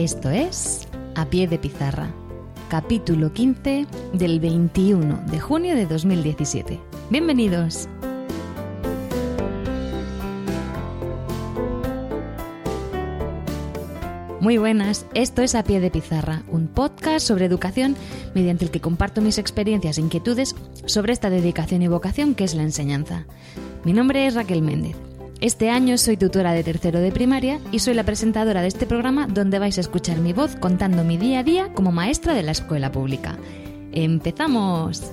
Esto es A Pie de Pizarra, capítulo 15 del 21 de junio de 2017. Bienvenidos. Muy buenas, esto es A Pie de Pizarra, un podcast sobre educación mediante el que comparto mis experiencias e inquietudes sobre esta dedicación y vocación que es la enseñanza. Mi nombre es Raquel Méndez este año soy tutora de tercero de primaria y soy la presentadora de este programa donde vais a escuchar mi voz contando mi día a día como maestra de la escuela pública. ¡Empezamos!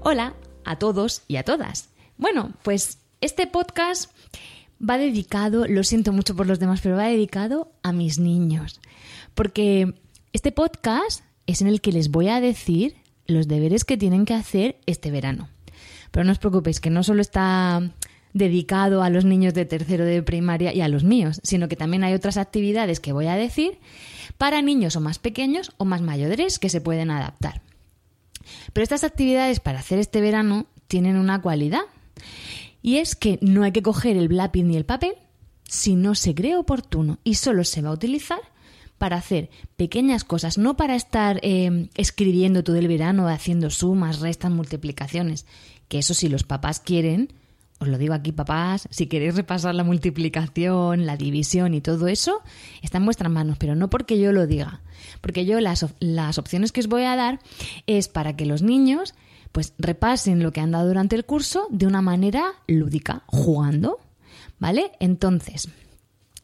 Hola a todos y a todas. Bueno, pues este podcast va dedicado, lo siento mucho por los demás, pero va dedicado a mis niños. Porque este podcast es en el que les voy a decir los deberes que tienen que hacer este verano. Pero no os preocupéis, que no solo está dedicado a los niños de tercero de primaria y a los míos, sino que también hay otras actividades que voy a decir para niños o más pequeños o más mayores que se pueden adaptar. Pero estas actividades para hacer este verano tienen una cualidad y es que no hay que coger el lápiz ni el papel si no se cree oportuno y solo se va a utilizar para hacer pequeñas cosas, no para estar eh, escribiendo todo el verano, haciendo sumas, restas, multiplicaciones, que eso si los papás quieren, os lo digo aquí papás, si queréis repasar la multiplicación, la división y todo eso, está en vuestras manos, pero no porque yo lo diga, porque yo las, las opciones que os voy a dar es para que los niños pues repasen lo que han dado durante el curso de una manera lúdica, jugando. ¿Vale? Entonces,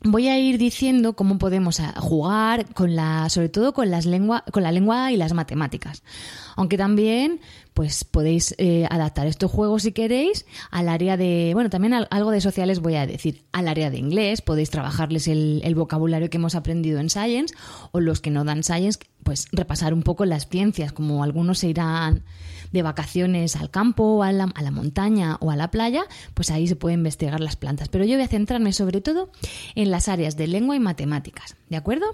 voy a ir diciendo cómo podemos jugar con la, sobre todo con las lengua, con la lengua y las matemáticas. Aunque también, pues podéis eh, adaptar estos juegos si queréis al área de, bueno, también algo de sociales voy a decir, al área de inglés, podéis trabajarles el, vocabulario que hemos aprendido en Science o los que no dan Science, pues repasar un poco las ciencias, como algunos se irán de vacaciones al campo, a la, a la montaña o a la playa, pues ahí se pueden investigar las plantas. Pero yo voy a centrarme sobre todo en las áreas de lengua y matemáticas, ¿de acuerdo?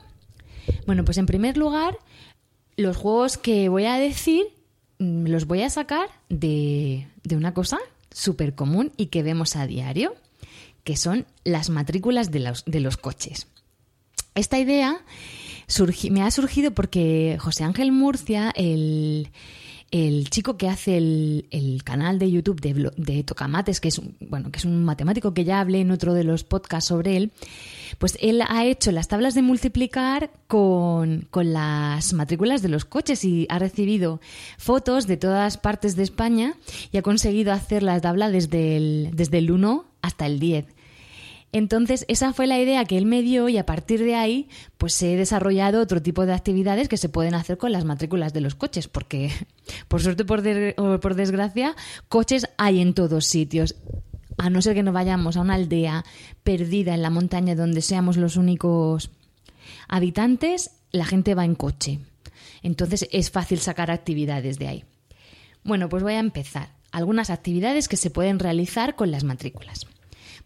Bueno, pues en primer lugar, los juegos que voy a decir los voy a sacar de, de una cosa súper común y que vemos a diario, que son las matrículas de los, de los coches. Esta idea me ha surgido porque José Ángel Murcia, el, el chico que hace el, canal de YouTube de, de, Tocamates, que es, bueno, que es un matemático que ya hablé en otro de los podcasts sobre él, pues él ha hecho las tablas de multiplicar con, con las matrículas de los coches y ha recibido fotos de todas partes de España y ha conseguido hacer la tabla desde el, desde el 1 hasta el 10. Entonces, esa fue la idea que él me dio y a partir de ahí, pues he desarrollado otro tipo de actividades que se pueden hacer con las matrículas de los coches, porque por suerte o por desgracia, coches hay en todos sitios. A no ser que nos vayamos a una aldea perdida en la montaña donde seamos los únicos habitantes, la gente va en coche. Entonces es fácil sacar actividades de ahí. Bueno, pues voy a empezar. Algunas actividades que se pueden realizar con las matrículas.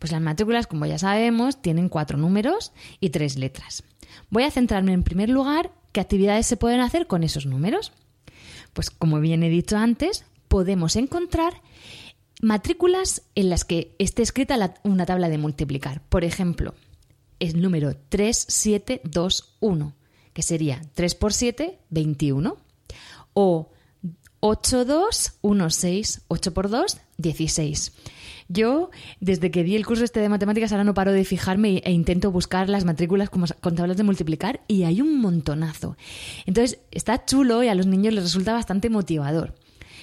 Pues las matrículas, como ya sabemos, tienen cuatro números y tres letras. Voy a centrarme en primer lugar ¿qué actividades se pueden hacer con esos números? Pues como bien he dicho antes, podemos encontrar matrículas en las que esté escrita una tabla de multiplicar. Por ejemplo, el número 3721, que sería 3 por 7, 21. O 8216, 8 por 2, 16. Yo, desde que di el curso este de matemáticas, ahora no paro de fijarme e intento buscar las matrículas con tablas de multiplicar y hay un montonazo. Entonces, está chulo y a los niños les resulta bastante motivador.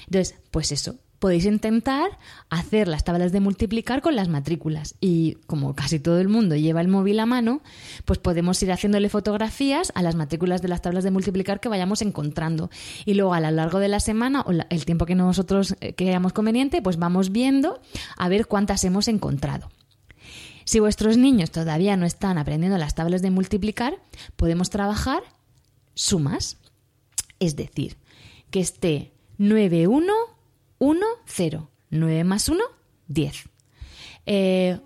Entonces, pues eso, podéis intentar hacer las tablas de multiplicar con las matrículas. Y como casi todo el mundo lleva el móvil a mano, pues podemos ir haciéndole fotografías a las matrículas de las tablas de multiplicar que vayamos encontrando. Y luego a lo largo de la semana o el tiempo que nosotros eh, creamos conveniente, pues vamos viendo a ver cuántas hemos encontrado. Si vuestros niños todavía no están aprendiendo las tablas de multiplicar, podemos trabajar sumas. Es decir, que esté 9, 1, 1, 0. 9 más 1, 10. Eh,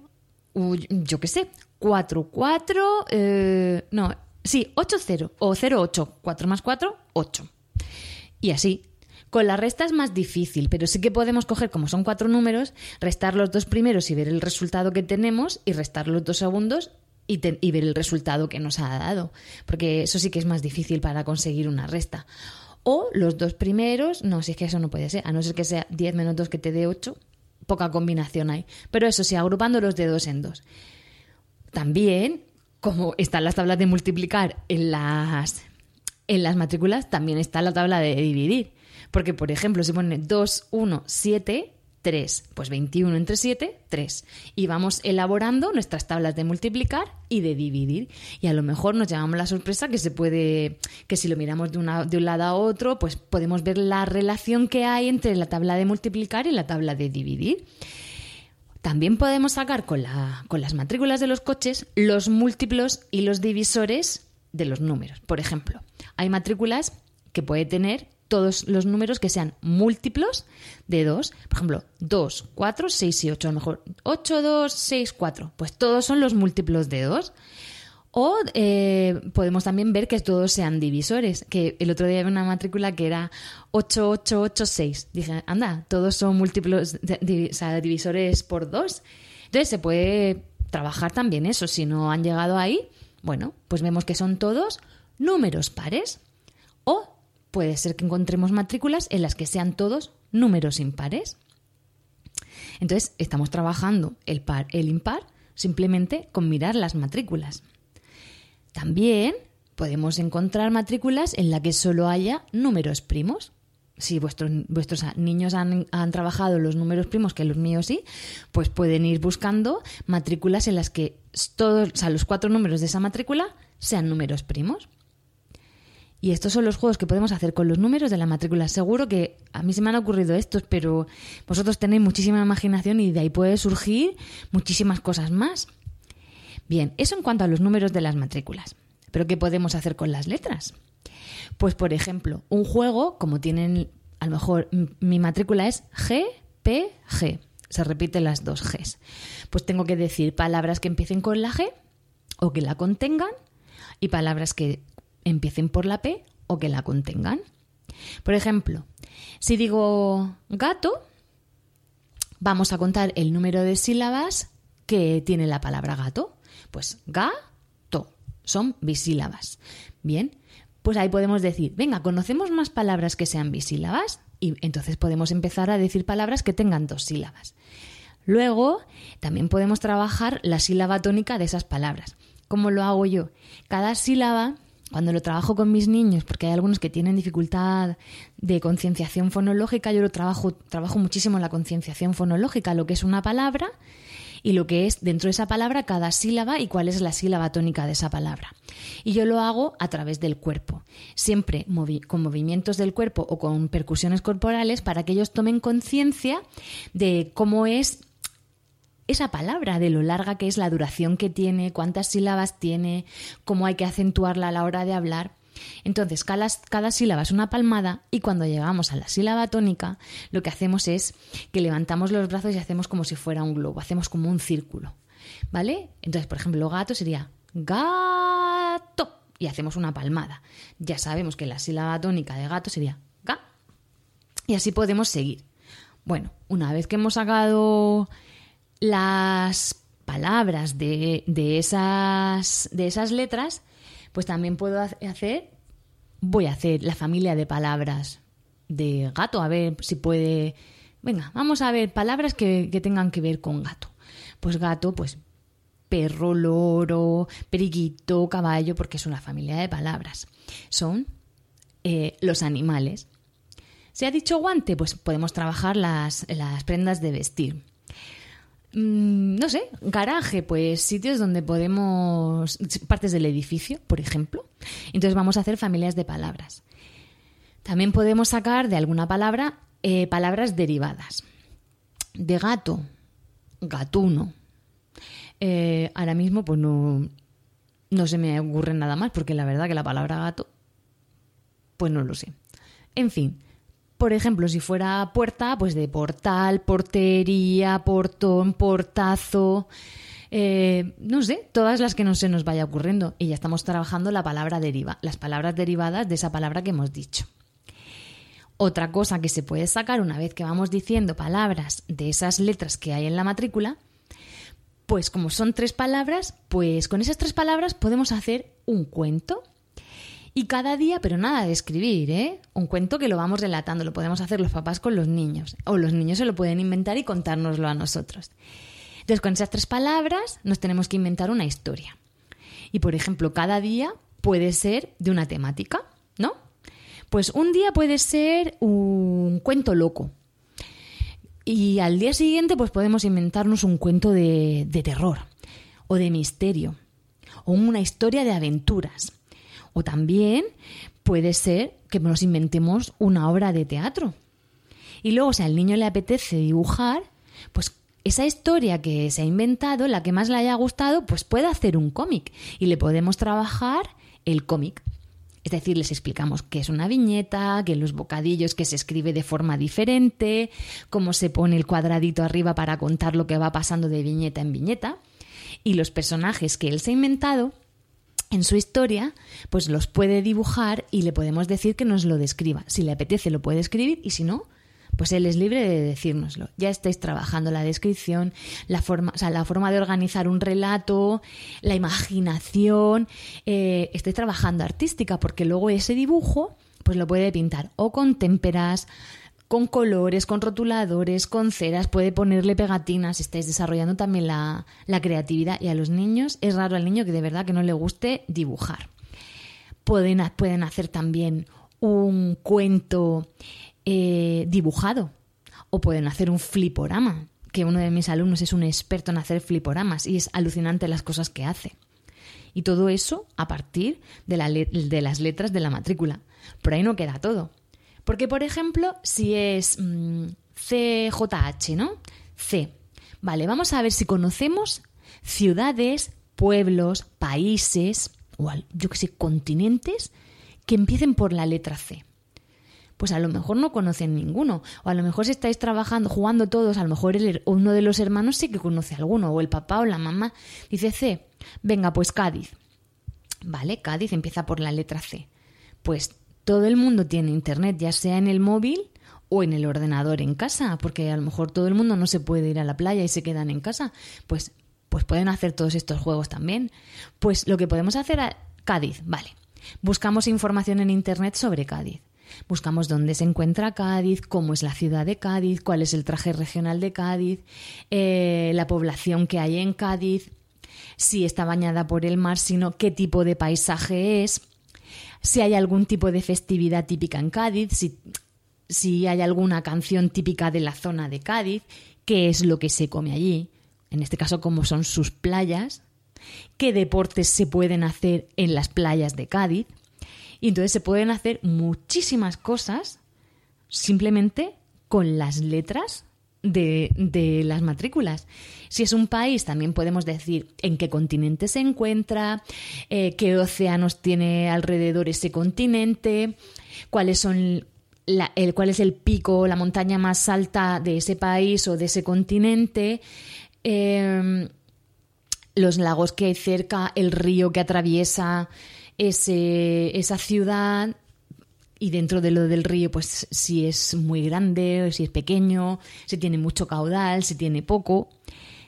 yo qué sé, 4, 4, eh, no, sí, 8, 0 o 0, 8. 4 más 4, 8. Y así. Con la resta es más difícil, pero sí que podemos coger, como son cuatro números, restar los dos primeros y ver el resultado que tenemos y restar los dos segundos y, y, ver el resultado que nos ha dado. Porque eso sí que es más difícil para conseguir una resta. O los dos primeros, no, si es que eso no puede ser, a no ser que sea 10 menos 2 que te dé 8, poca combinación hay. Pero eso sí, agrupando los de dos en dos. También, como están las tablas de multiplicar en las, en las matrículas, también está la tabla de dividir. Porque, por ejemplo, si pone 2, 1, 7, 3. Pues 21 entre 7, 3. Y vamos elaborando nuestras tablas de multiplicar y de dividir. Y a lo mejor nos llevamos la sorpresa que se puede, que si lo miramos de, una, de un lado a otro, pues podemos ver la relación que hay entre la tabla de multiplicar y la tabla de dividir. También podemos sacar con, la, con las matrículas de los coches los múltiplos y los divisores de los números. Por ejemplo, hay matrículas que puede tener todos los números que sean múltiplos de 2. Por ejemplo, 2, 4, 6 y 8. A lo mejor 8, 2, 6, 4. Pues todos son los múltiplos de 2. O eh, podemos también ver que todos sean divisores. Que el otro día había una matrícula que era 8, 8, 8, 6. Dije, anda, todos son múltiplos, de, o sea, divisores por 2. Entonces se puede trabajar también eso. Si no han llegado ahí, bueno, pues vemos que son todos números pares. O puede ser que encontremos matrículas en las que sean todos números impares. Entonces, estamos trabajando el par, el impar, simplemente con mirar las matrículas. También podemos encontrar matrículas en las que solo haya números primos. Si vuestros, vuestros niños han, han, trabajado los números primos, que los míos sí, pues pueden ir buscando matrículas en las que todos, o sea, los cuatro números de esa matrícula sean números primos. Y estos son los juegos que podemos hacer con los números de la matrícula. Seguro que a mí se me han ocurrido estos, pero vosotros tenéis muchísima imaginación y de ahí puede surgir muchísimas cosas más. Bien, eso en cuanto a los números de las matrículas. Pero ¿qué podemos hacer con las letras? Pues, por ejemplo, un juego, como tienen, a lo mejor mi matrícula es G, P, G. Se repiten las dos Gs. Pues tengo que decir palabras que empiecen con la G o que la contengan y palabras que empiecen por la P o que la contengan. Por ejemplo, si digo gato, vamos a contar el número de sílabas que tiene la palabra gato. Pues gato, son bisílabas. Bien, pues ahí podemos decir, venga, ¿conocemos más palabras que sean bisílabas? Y entonces podemos empezar a decir palabras que tengan dos sílabas. Luego, también podemos trabajar la sílaba tónica de esas palabras. ¿Cómo lo hago yo? Cada sílaba cuando lo trabajo con mis niños, porque hay algunos que tienen dificultad de concienciación fonológica, yo lo trabajo, trabajo muchísimo la concienciación fonológica, lo que es una palabra y lo que es dentro de esa palabra cada sílaba y cuál es la sílaba tónica de esa palabra. Y yo lo hago a través del cuerpo, siempre con movimientos del cuerpo o con percusiones corporales para que ellos tomen conciencia de cómo es esa palabra, de lo larga que es, la duración que tiene, cuántas sílabas tiene, cómo hay que acentuarla a la hora de hablar. Entonces, cada, cada, sílaba es una palmada y cuando llegamos a la sílaba tónica, lo que hacemos es que levantamos los brazos y hacemos como si fuera un globo, hacemos como un círculo. ¿Vale? Entonces, por ejemplo, gato sería gato y hacemos una palmada. Ya sabemos que la sílaba tónica de gato sería ga. Y así podemos seguir. Bueno, una vez que hemos sacado las palabras de, esas, de esas letras, pues también puedo hacer, voy a hacer la familia de palabras de gato, a ver si puede... Venga, vamos a ver palabras que, que tengan que ver con gato. Pues gato, pues perro, loro, periquito, caballo, porque es una familia de palabras. Son eh, los animales. ¿Se ha dicho guante? Pues podemos trabajar las, las prendas de vestir. Mm, no sé, garaje, pues sitios donde podemos. partes del edificio, por ejemplo. Entonces vamos a hacer familias de palabras. También podemos sacar de alguna palabra eh, palabras derivadas. De gato, gatuno. Eh, ahora mismo, pues no, no se me ocurre nada más, porque la verdad que la palabra gato, pues no lo sé. En fin, por ejemplo, si fuera puerta, pues de portal, portería, portón, portazo. Eh, no sé, todas las que no se nos vaya ocurriendo. Y ya estamos trabajando la palabra deriva, las palabras derivadas de esa palabra que hemos dicho. Otra cosa que se puede sacar una vez que vamos diciendo palabras de esas letras que hay en la matrícula, pues como son tres palabras, pues con esas tres palabras podemos hacer un cuento y cada día, pero nada de escribir, ¿eh? Un cuento que lo vamos relatando, lo podemos hacer los papás con los niños, o los niños se lo pueden inventar y contárnoslo a nosotros. Entonces, con esas tres palabras nos tenemos que inventar una historia. Y, por ejemplo, cada día puede ser de una temática, ¿no? Pues un día puede ser un cuento loco. Y al día siguiente, pues podemos inventarnos un cuento de, de terror, o de misterio, o una historia de aventuras. O también puede ser que nos inventemos una obra de teatro. Y luego, si al niño le apetece dibujar, pues esa historia que se ha inventado, la que más le haya gustado, pues puede hacer un cómic y le podemos trabajar el cómic. Es decir, les explicamos qué es una viñeta, qué los bocadillos, que se escribe de forma diferente, cómo se pone el cuadradito arriba para contar lo que va pasando de viñeta en viñeta. Y los personajes que él se ha inventado, en su historia, pues los puede dibujar y le podemos decir que nos lo describa. Si le apetece lo puede escribir y si no, pues él es libre de decírnoslo. Ya estáis trabajando la descripción, la forma, o sea, la forma de organizar un relato, la imaginación, eh, estáis trabajando artística porque luego ese dibujo pues lo puede pintar o con témperas, con colores, con rotuladores, con ceras, puede ponerle pegatinas, estáis desarrollando también la, creatividad y a los niños es raro al niño que de verdad que no le guste dibujar. Pueden, hacer también un cuento eh, dibujado o pueden hacer un fliporama, que uno de mis alumnos es un experto en hacer fliporamas y es alucinante las cosas que hace. Y todo eso a partir de, de las letras de la matrícula. Por ahí no queda todo porque, por ejemplo, si es mm, CJH, ¿no? C. Vale, vamos a ver si conocemos ciudades, pueblos, países, o yo que sé, continentes que empiecen por la letra C. Pues a lo mejor no conocen ninguno. O a lo mejor si estáis trabajando, jugando todos, a lo mejor uno de los hermanos sí que conoce alguno. O el papá o la mamá dice C. Venga, pues Cádiz. Vale, Cádiz empieza por la letra C. Pues todo el mundo tiene internet, ya sea en el móvil o en el ordenador en casa, porque a lo mejor todo el mundo no se puede ir a la playa y se quedan en casa, pues, pues pueden hacer todos estos juegos también. Pues lo que podemos hacer a Cádiz, vale. Buscamos información en internet sobre Cádiz. Buscamos dónde se encuentra Cádiz, cómo es la ciudad de Cádiz, cuál es el traje regional de Cádiz, eh, la población que hay en Cádiz, si está bañada por el mar, sino qué tipo de paisaje es si hay algún tipo de festividad típica en Cádiz, si, si hay alguna canción típica de la zona de Cádiz, qué es lo que se come allí, en este caso cómo son sus playas, qué deportes se pueden hacer en las playas de Cádiz. Y entonces se pueden hacer muchísimas cosas simplemente con las letras de, las matrículas. Si es un país, también podemos decir en qué continente se encuentra, eh, qué océanos tiene alrededor ese continente, cuáles son el, cuál es el pico, la montaña más alta de ese país o de ese continente, em, los lagos que hay cerca, el río que atraviesa ese, esa ciudad y dentro de lo del río, pues si es muy grande, si es pequeño, si tiene mucho caudal, si tiene poco.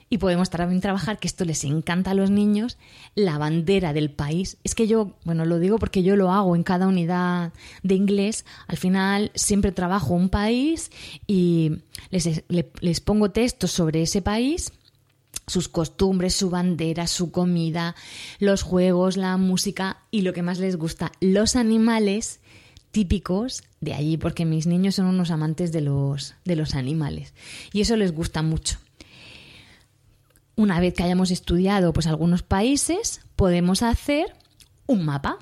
Y podemos también trabajar, que esto les encanta a los niños, la bandera del país. Es que yo, bueno, lo digo porque yo lo hago en cada unidad de inglés. Al final siempre trabajo un país y les, les pongo textos sobre ese país sus costumbres, su bandera, su comida, los juegos, la música y lo que más les gusta, los animales típicos de allí, porque mis niños son unos amantes de los, de los animales y eso les gusta mucho. Una vez que hayamos estudiado pues algunos países, podemos hacer un mapa.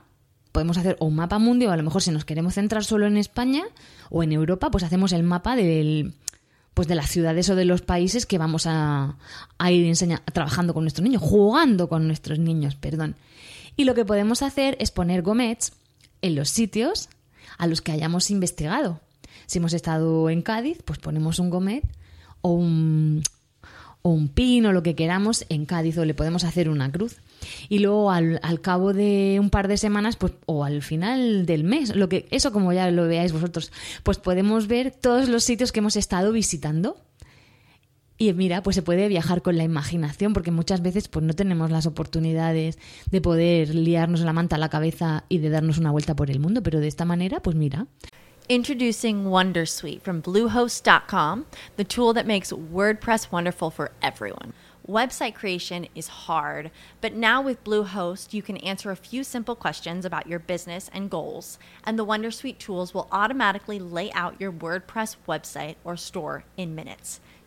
Podemos hacer un mapa mundial, o a lo mejor si nos queremos centrar solo en España o en Europa, pues hacemos el mapa del, pues de las ciudades o de los países que vamos a, ir trabajando con nuestros niños, jugando con nuestros niños, perdón. Y lo que podemos hacer es poner gomets en los sitios a los que hayamos investigado. Si hemos estado en Cádiz, pues ponemos un gomet o un, o un pin o lo que queramos en Cádiz o le podemos hacer una cruz. Y luego al, al, cabo de un par de semanas, pues, o al final del mes, lo que, eso como ya lo veáis vosotros, pues podemos ver todos los sitios que hemos estado visitando. Y mira, pues se puede viajar con la imaginación, porque muchas veces pues no tenemos las oportunidades de poder liarnos la manta a la cabeza y de darnos una vuelta por el mundo, pero de esta manera, pues mira. Introducing Wondersuite from Bluehost.com, the tool that makes WordPress wonderful for everyone. Website creation is hard, but now with Bluehost, you can answer a few simple questions about your business and goals, and the Wondersuite tools will automatically lay out your WordPress website or store in minutes.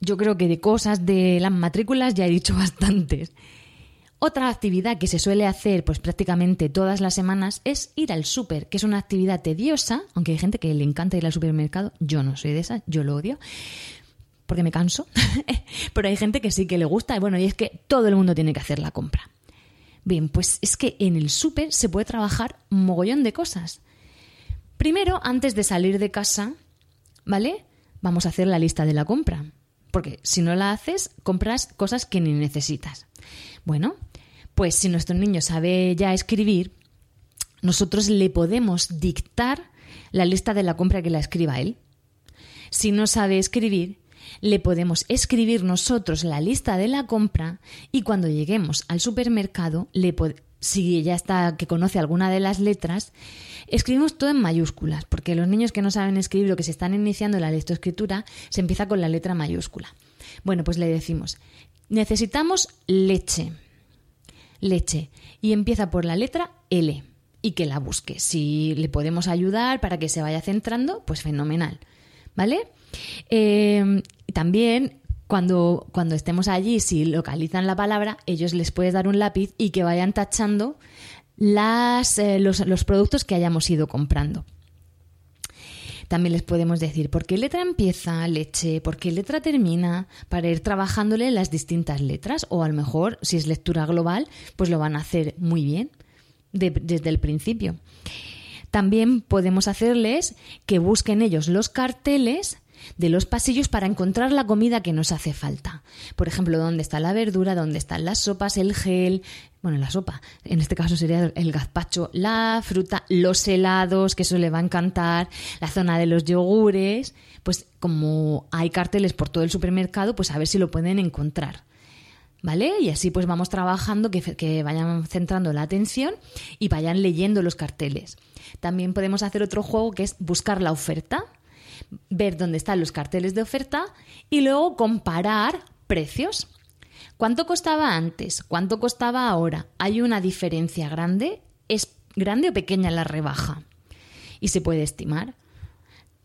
yo creo que de cosas de las matrículas ya he dicho bastantes. Otra actividad que se suele hacer pues prácticamente todas las semanas es ir al súper, que es una actividad tediosa, aunque hay gente que le encanta ir al supermercado, yo no soy de esa, yo lo odio porque me canso, pero hay gente que sí que le gusta y bueno, y es que todo el mundo tiene que hacer la compra. Bien, pues es que en el súper se puede trabajar un mogollón de cosas. Primero, antes de salir de casa, ¿vale? Vamos a hacer la lista de la compra, porque si no la haces, compras cosas que ni necesitas. Bueno, pues si nuestro niño sabe ya escribir, nosotros le podemos dictar la lista de la compra que la escriba él. Si no sabe escribir, le podemos escribir nosotros la lista de la compra y cuando lleguemos al supermercado, le si ya está que conoce alguna de las letras, escribimos todo en mayúsculas, porque los niños que no saben escribir o que se están iniciando la lectoescritura, se empieza con la letra mayúscula. Bueno, pues le decimos, necesitamos leche leche y empieza por la letra L y que la busque. Si le podemos ayudar para que se vaya centrando, pues fenomenal. ¿Vale? Em, también cuando, cuando estemos allí, si localizan la palabra, ellos les puedes dar un lápiz y que vayan tachando las, eh, los productos que hayamos ido comprando. También les podemos decir por qué letra empieza leche, por qué letra termina, para ir trabajándole las distintas letras. O a lo mejor, si es lectura global, pues lo van a hacer muy bien desde el principio. También podemos hacerles que busquen ellos los carteles de los pasillos para encontrar la comida que nos hace falta. Por ejemplo, dónde está la verdura, dónde están las sopas, el gel, bueno, la sopa, en este caso sería el gazpacho, la fruta, los helados, que eso le va a encantar, la zona de los yogures, pues como hay carteles por todo el supermercado, pues a ver si lo pueden encontrar. ¿Vale? Y así pues vamos trabajando, que, que vayan centrando la atención y vayan leyendo los carteles. También podemos hacer otro juego que es buscar la oferta ver dónde están los carteles de oferta y luego comparar precios. ¿Cuánto costaba antes? ¿Cuánto costaba ahora? ¿Hay una diferencia grande? ¿Es grande o pequeña la rebaja? Y se puede estimar.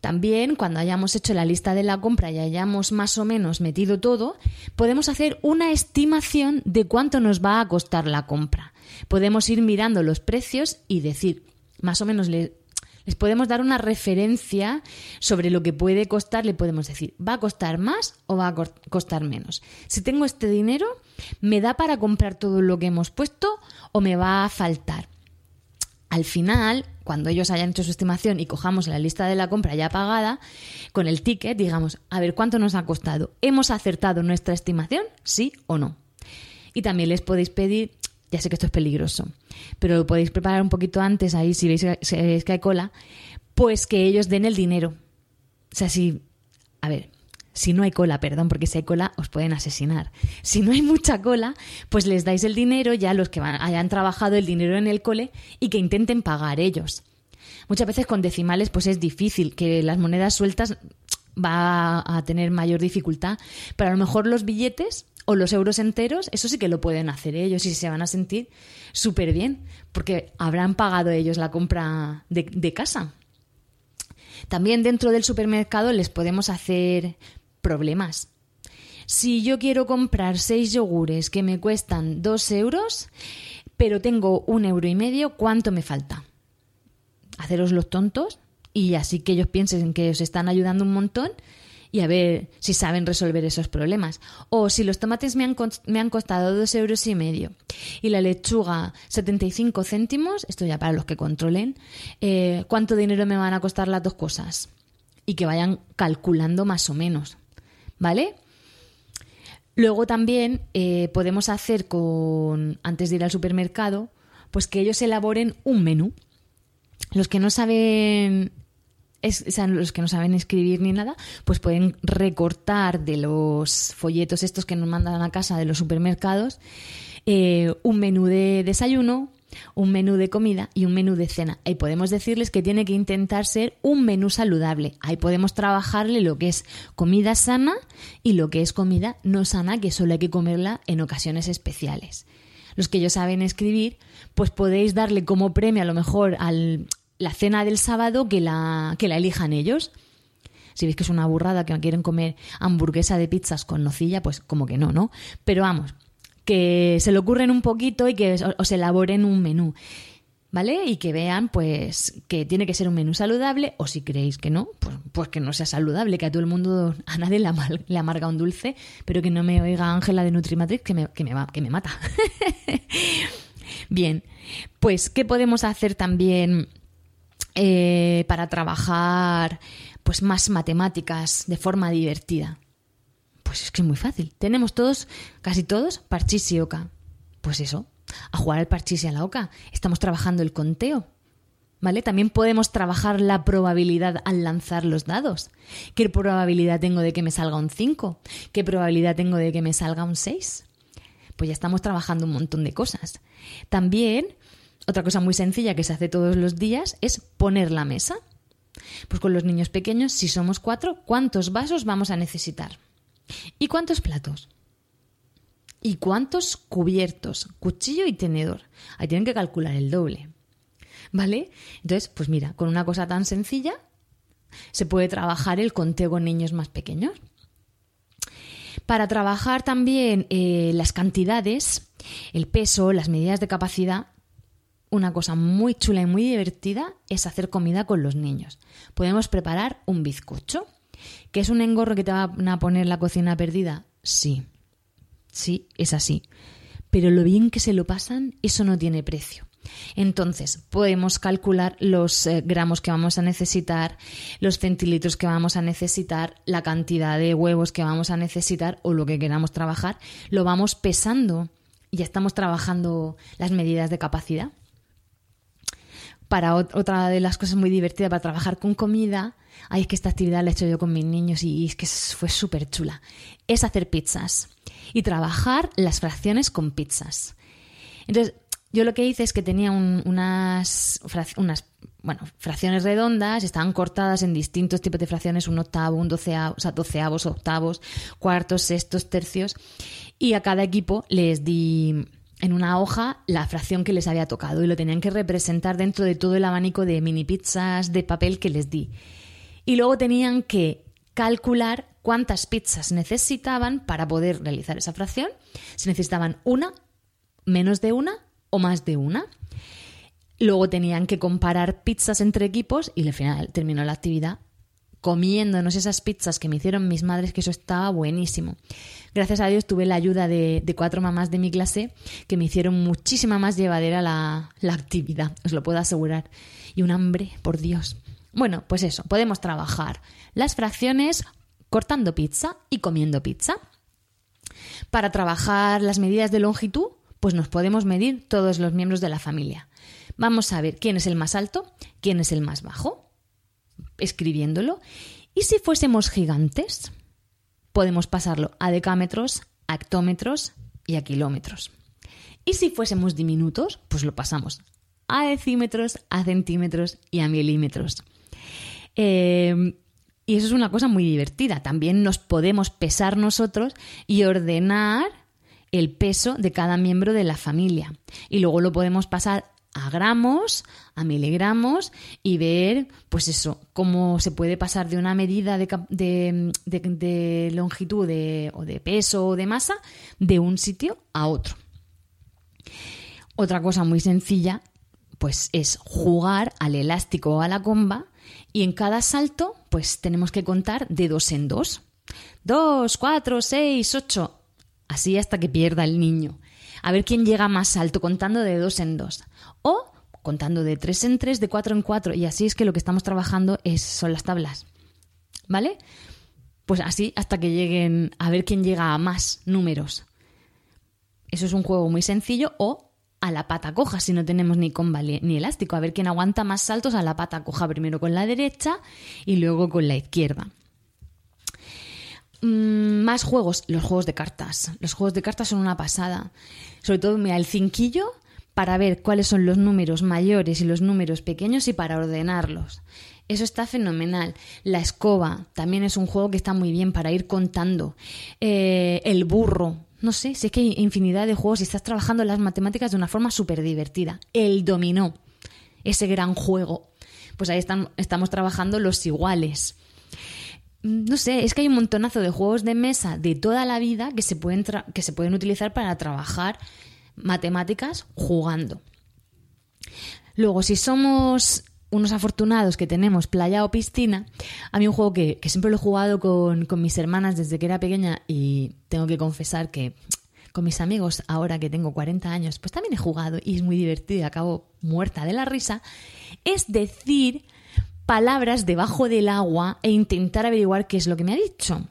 También, cuando hayamos hecho la lista de la compra y hayamos más o menos metido todo, podemos hacer una estimación de cuánto nos va a costar la compra. Podemos ir mirando los precios y decir, más o menos les podemos dar una referencia sobre lo que puede costar, le podemos decir, ¿va a costar más o va a costar menos? Si tengo este dinero, ¿me da para comprar todo lo que hemos puesto o me va a faltar? Al final, cuando ellos hayan hecho su estimación y cojamos la lista de la compra ya pagada, con el ticket, digamos, a ver cuánto nos ha costado. ¿Hemos acertado nuestra estimación? ¿Sí o no? Y también les podéis pedir, ya sé que esto es peligroso, pero lo podéis preparar un poquito antes ahí si veis, que hay cola, pues que ellos den el dinero. O sea, si, a ver, si no hay cola, perdón, porque si hay cola os pueden asesinar. Si no hay mucha cola, pues les dais el dinero ya a los que hayan trabajado el dinero en el cole y que intenten pagar ellos. Muchas veces con decimales pues es difícil, que las monedas sueltas va a tener mayor dificultad, pero a lo mejor los billetes o los euros enteros, eso sí que lo pueden hacer ellos y se van a sentir súper bien, porque habrán pagado ellos la compra de, casa. También dentro del supermercado les podemos hacer problemas. Si yo quiero comprar seis yogures que me cuestan dos euros, pero tengo un euro y medio, ¿cuánto me falta? Haceros los tontos y así que ellos piensen que os están ayudando un montón y a ver si saben resolver esos problemas. O si los tomates me han, me han costado dos euros y medio y la lechuga 75 céntimos, esto ya para los que controlen, eh, ¿cuánto dinero me van a costar las dos cosas? Y que vayan calculando más o menos. ¿vale? Luego también eh, podemos hacer con, antes de ir al supermercado, pues que ellos elaboren un menú. Los que no saben los que no saben escribir ni nada, pues pueden recortar de los folletos estos que nos mandan a casa de los supermercados eh, un menú de desayuno, un menú de comida y un menú de cena. Ahí podemos decirles que tiene que intentar ser un menú saludable. Ahí podemos trabajarle lo que es comida sana y lo que es comida no sana, que solo hay que comerla en ocasiones especiales. Los que ellos saben escribir, pues podéis darle como premio a lo mejor a la cena del sábado que la, que la elijan ellos. Si veis que es una burrada que quieren comer hamburguesa de pizzas con nocilla, pues como que no, ¿no? Pero vamos, que se le ocurren un poquito y que os, elaboren un menú. ¿Vale? Y que vean, pues, que tiene que ser un menú saludable, o si creéis que no, pues, pues que no sea saludable, que a todo el mundo, a nadie le, amarga un dulce, pero que no me oiga Ángela de Nutrimatrix que me, que me, va, que me mata. Bien, pues, ¿qué podemos hacer también eh, para trabajar pues más matemáticas de forma divertida? Pues es que es muy fácil. Tenemos todos, casi todos, parchís y oca. Pues eso, a jugar al parchís y a la oca. Estamos trabajando el conteo. ¿Vale? También podemos trabajar la probabilidad al lanzar los dados. ¿Qué probabilidad tengo de que me salga un 5? ¿Qué probabilidad tengo de que me salga un 6? Pues ya estamos trabajando un montón de cosas. También, otra cosa muy sencilla que se hace todos los días es poner la mesa. Pues con los niños pequeños, si somos cuatro, ¿cuántos vasos vamos a necesitar? ¿Y cuántos platos? ¿Y cuántos cubiertos? Cuchillo y tenedor. Ahí tienen que calcular el doble. ¿Vale? Entonces, pues mira, con una cosa tan sencilla se puede trabajar el conteo con niños más pequeños. Para trabajar también eh, las cantidades, el peso, las medidas de capacidad, una cosa muy chula y muy divertida es hacer comida con los niños. Podemos preparar un bizcocho ¿Que es un engorro que te van a poner la cocina perdida? Sí, sí, es así. Pero lo bien que se lo pasan, eso no tiene precio. Entonces, podemos calcular los eh, gramos que vamos a necesitar, los centilitros que vamos a necesitar, la cantidad de huevos que vamos a necesitar o lo que queramos trabajar, lo vamos pesando ya estamos trabajando las medidas de capacidad. Para otra de las cosas muy divertidas para trabajar con comida ay, es que esta actividad la he hecho yo con mis niños y es que fue súper chula, es hacer pizzas y trabajar las fracciones con pizzas. Entonces, yo lo que hice es que tenía unas, unas bueno, fracciones redondas, estaban cortadas en distintos tipos de fracciones, un octavo, un doceavo, o sea, doceavos, octavos, cuartos, sextos, tercios, y a cada equipo les di en una hoja la fracción que les había tocado y lo tenían que representar dentro de todo el abanico de mini pizzas de papel que les di. Y luego tenían que calcular cuántas pizzas necesitaban para poder realizar esa fracción, si necesitaban una, menos de una o más de una. Luego tenían que comparar pizzas entre equipos y al final terminó la actividad comiéndonos esas pizzas que me hicieron mis madres, que eso estaba buenísimo. Gracias a Dios tuve la ayuda de, cuatro mamás de mi clase que me hicieron muchísima más llevadera la, la actividad, os lo puedo asegurar. Y un hambre, por Dios. Bueno, pues eso, podemos trabajar las fracciones cortando pizza y comiendo pizza. Para trabajar las medidas de longitud, pues nos podemos medir todos los miembros de la familia. Vamos a ver quién es el más alto, quién es el más bajo, escribiéndolo. Y si fuésemos gigantes, podemos pasarlo a decámetros, a hectómetros y a kilómetros. Y si fuésemos diminutos, pues lo pasamos a decímetros, a centímetros y a milímetros. Eh, y eso es una cosa muy divertida. También nos podemos pesar nosotros y ordenar el peso de cada miembro de la familia. Y luego lo podemos pasar a gramos, a miligramos y ver, pues eso, cómo se puede pasar de una medida de, de, longitud o de peso o de masa de un sitio a otro. Otra cosa muy sencilla, pues es jugar al elástico o a la comba y en cada salto, pues tenemos que contar de dos en dos. Dos, cuatro, seis, ocho. Así hasta que pierda el niño. A ver quién llega más alto contando de dos en dos. O contando de tres en tres, de cuatro en cuatro. Y así es que lo que estamos trabajando es, son las tablas. ¿Vale? Pues así hasta que lleguen a ver quién llega a más números. Eso es un juego muy sencillo o a la pata coja si no tenemos ni comba ni elástico. A ver quién aguanta más saltos a la pata coja, primero con la derecha y luego con la izquierda. Mm, más juegos, los juegos de cartas. Los juegos de cartas son una pasada. Sobre todo, mira, el cinquillo para ver cuáles son los números mayores y los números pequeños y para ordenarlos. Eso está fenomenal. La escoba también es un juego que está muy bien para ir contando. Eh, el burro, no sé, sé que hay infinidad de juegos y estás trabajando las matemáticas de una forma súper divertida. El dominó, ese gran juego. Pues ahí están, estamos trabajando los iguales. No sé, es que hay un montonazo de juegos de mesa de toda la vida que se pueden, que se pueden utilizar para trabajar matemáticas jugando. Luego, si somos unos afortunados que tenemos playa o piscina, a mí un juego que, siempre lo he jugado con, mis hermanas desde que era pequeña y tengo que confesar que con mis amigos ahora que tengo 40 años, pues también he jugado y es muy divertido y acabo muerta de la risa, es decir palabras debajo del agua e intentar averiguar qué es lo que me ha dicho.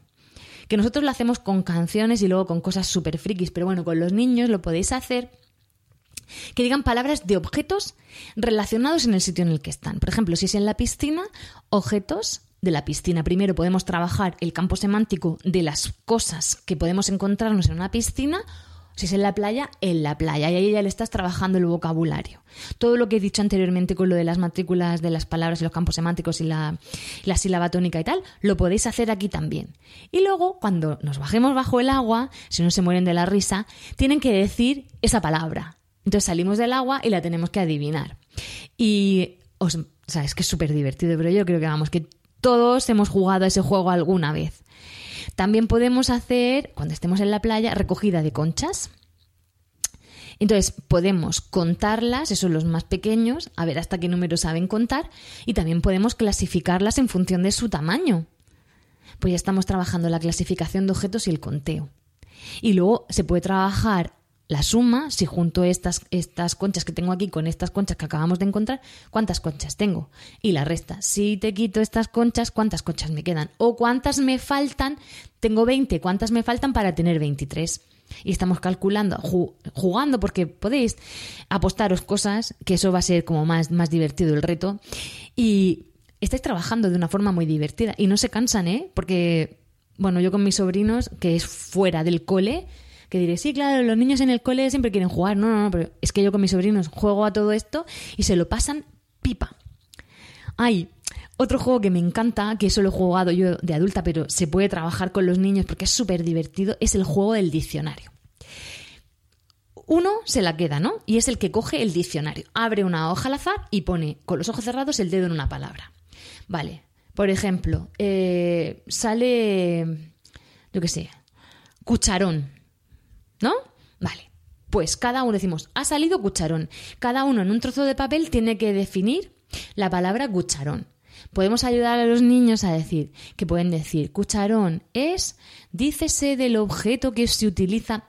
Que nosotros lo hacemos con canciones y luego con cosas súper frikis, pero bueno, con los niños lo podéis hacer que digan palabras de objetos relacionados en el sitio en el que están. Por ejemplo, si es en la piscina, objetos de la piscina. Primero podemos trabajar el campo semántico de las cosas que podemos encontrarnos en una piscina. Si es en la playa, en la playa. Y ahí ya le estás trabajando el vocabulario. Todo lo que he dicho anteriormente con lo de las matrículas de las palabras y los campos semánticos y la, la sílaba tónica y tal, lo podéis hacer aquí también. Y luego, cuando nos bajemos bajo el agua, si no se mueren de la risa, tienen que decir esa palabra. Entonces salimos del agua y la tenemos que adivinar. Y, o sea, es que es súper divertido, pero yo creo que vamos, que todos hemos jugado a ese juego alguna vez. También podemos hacer, cuando estemos en la playa, recogida de conchas. Entonces podemos contarlas, esos son los más pequeños, a ver hasta qué número saben contar, y también podemos clasificarlas en función de su tamaño. Pues ya estamos trabajando la clasificación de objetos y el conteo. Y luego se puede trabajar la suma, si junto estas, estas conchas que tengo aquí con estas conchas que acabamos de encontrar, ¿cuántas conchas tengo? Y la resta, si te quito estas conchas, ¿cuántas conchas me quedan? O cuántas me faltan, tengo 20, ¿cuántas me faltan para tener 23? Y estamos calculando, jugando, porque podéis apostaros cosas, que eso va a ser como más, más divertido el reto. Y estáis trabajando de una forma muy divertida. Y no se cansan, ¿eh? Porque, bueno, yo con mis sobrinos, que es fuera del cole, que diré, sí, claro, los niños en el cole siempre quieren jugar. No, no, no, pero es que yo con mis sobrinos juego a todo esto y se lo pasan pipa. hay otro juego que me encanta, que eso lo he jugado yo de adulta, pero se puede trabajar con los niños porque es súper divertido, es el juego del diccionario. Uno se la queda, ¿no? Y es el que coge el diccionario. Abre una hoja al azar y pone con los ojos cerrados el dedo en una palabra. Vale. Por ejemplo, eh, sale, yo qué sé, cucharón, ¿no? Vale. Pues cada uno decimos, ha salido cucharón. Cada uno en un trozo de papel tiene que definir la palabra cucharón. Podemos ayudar a los niños a decir que pueden decir cucharón es, dícese del objeto que se utiliza,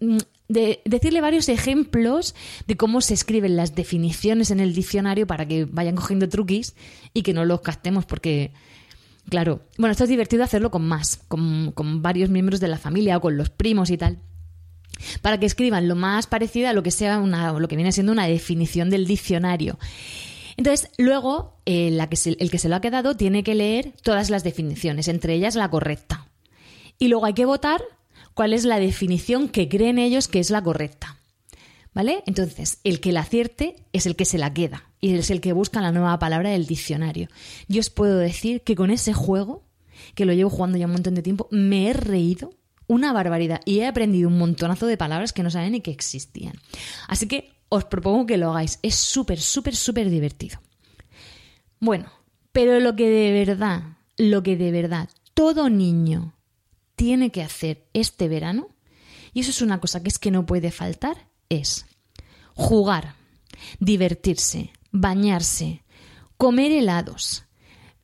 mm, de decirle varios ejemplos de cómo se escriben las definiciones en el diccionario para que vayan cogiendo truquis y que no los gastemos porque Claro, bueno, esto es divertido hacerlo con más, con, con, varios miembros de la familia o con los primos y tal, para que escriban lo más parecido a lo que sea una, lo que viene siendo una definición del diccionario. Entonces, luego, eh, el que se lo ha quedado tiene que leer todas las definiciones, entre ellas la correcta. Y luego hay que votar cuál es la definición que creen ellos que es la correcta. ¿Vale? Entonces, el que la acierte es el que se la queda y es el que busca la nueva palabra del diccionario. Yo os puedo decir que con ese juego, que lo llevo jugando ya un montón de tiempo, me he reído una barbaridad y he aprendido un montonazo de palabras que no sabía ni que existían. Así que os propongo que lo hagáis. Es súper, súper, súper divertido. Bueno, pero lo que de verdad, lo que de verdad todo niño tiene que hacer este verano, y eso es una cosa que es que no puede faltar, es jugar, divertirse, bañarse, comer helados,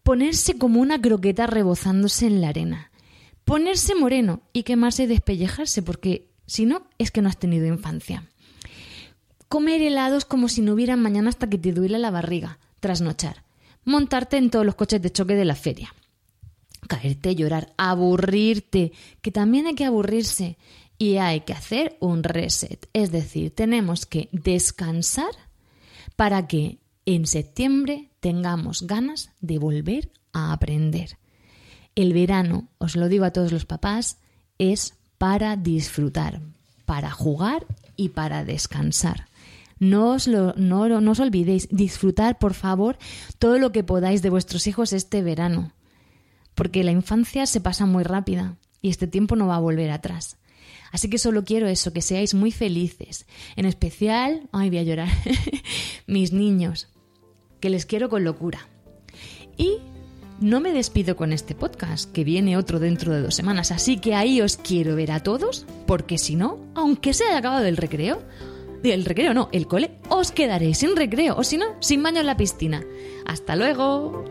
ponerse como una croqueta rebozándose en la arena, ponerse moreno y quemarse y despellejarse, porque si no, es que no has tenido infancia. Comer helados como si no hubiera mañana hasta que te duele la barriga. Trasnochar. Montarte en todos los coches de choque de la feria. Caerte, llorar, aburrirte, que también hay que aburrirse. Y hay que hacer un reset. Es decir, tenemos que descansar para que en septiembre tengamos ganas de volver a aprender. El verano, os lo digo a todos los papás, es para disfrutar, para jugar y para descansar. No os, lo, no, no os olvidéis, disfrutar, por favor, todo lo que podáis de vuestros hijos este verano, porque la infancia se pasa muy rápida y este tiempo no va a volver atrás. Así que solo quiero eso, que seáis muy felices. En especial, ay, voy a llorar, mis niños, que les quiero con locura. Y no me despido con este podcast, que viene otro dentro de dos semanas, así que ahí os quiero ver a todos, porque si no, aunque se haya acabado el recreo, el recreo no, el cole, os quedaréis sin recreo o si no, sin baño en la piscina. Hasta luego.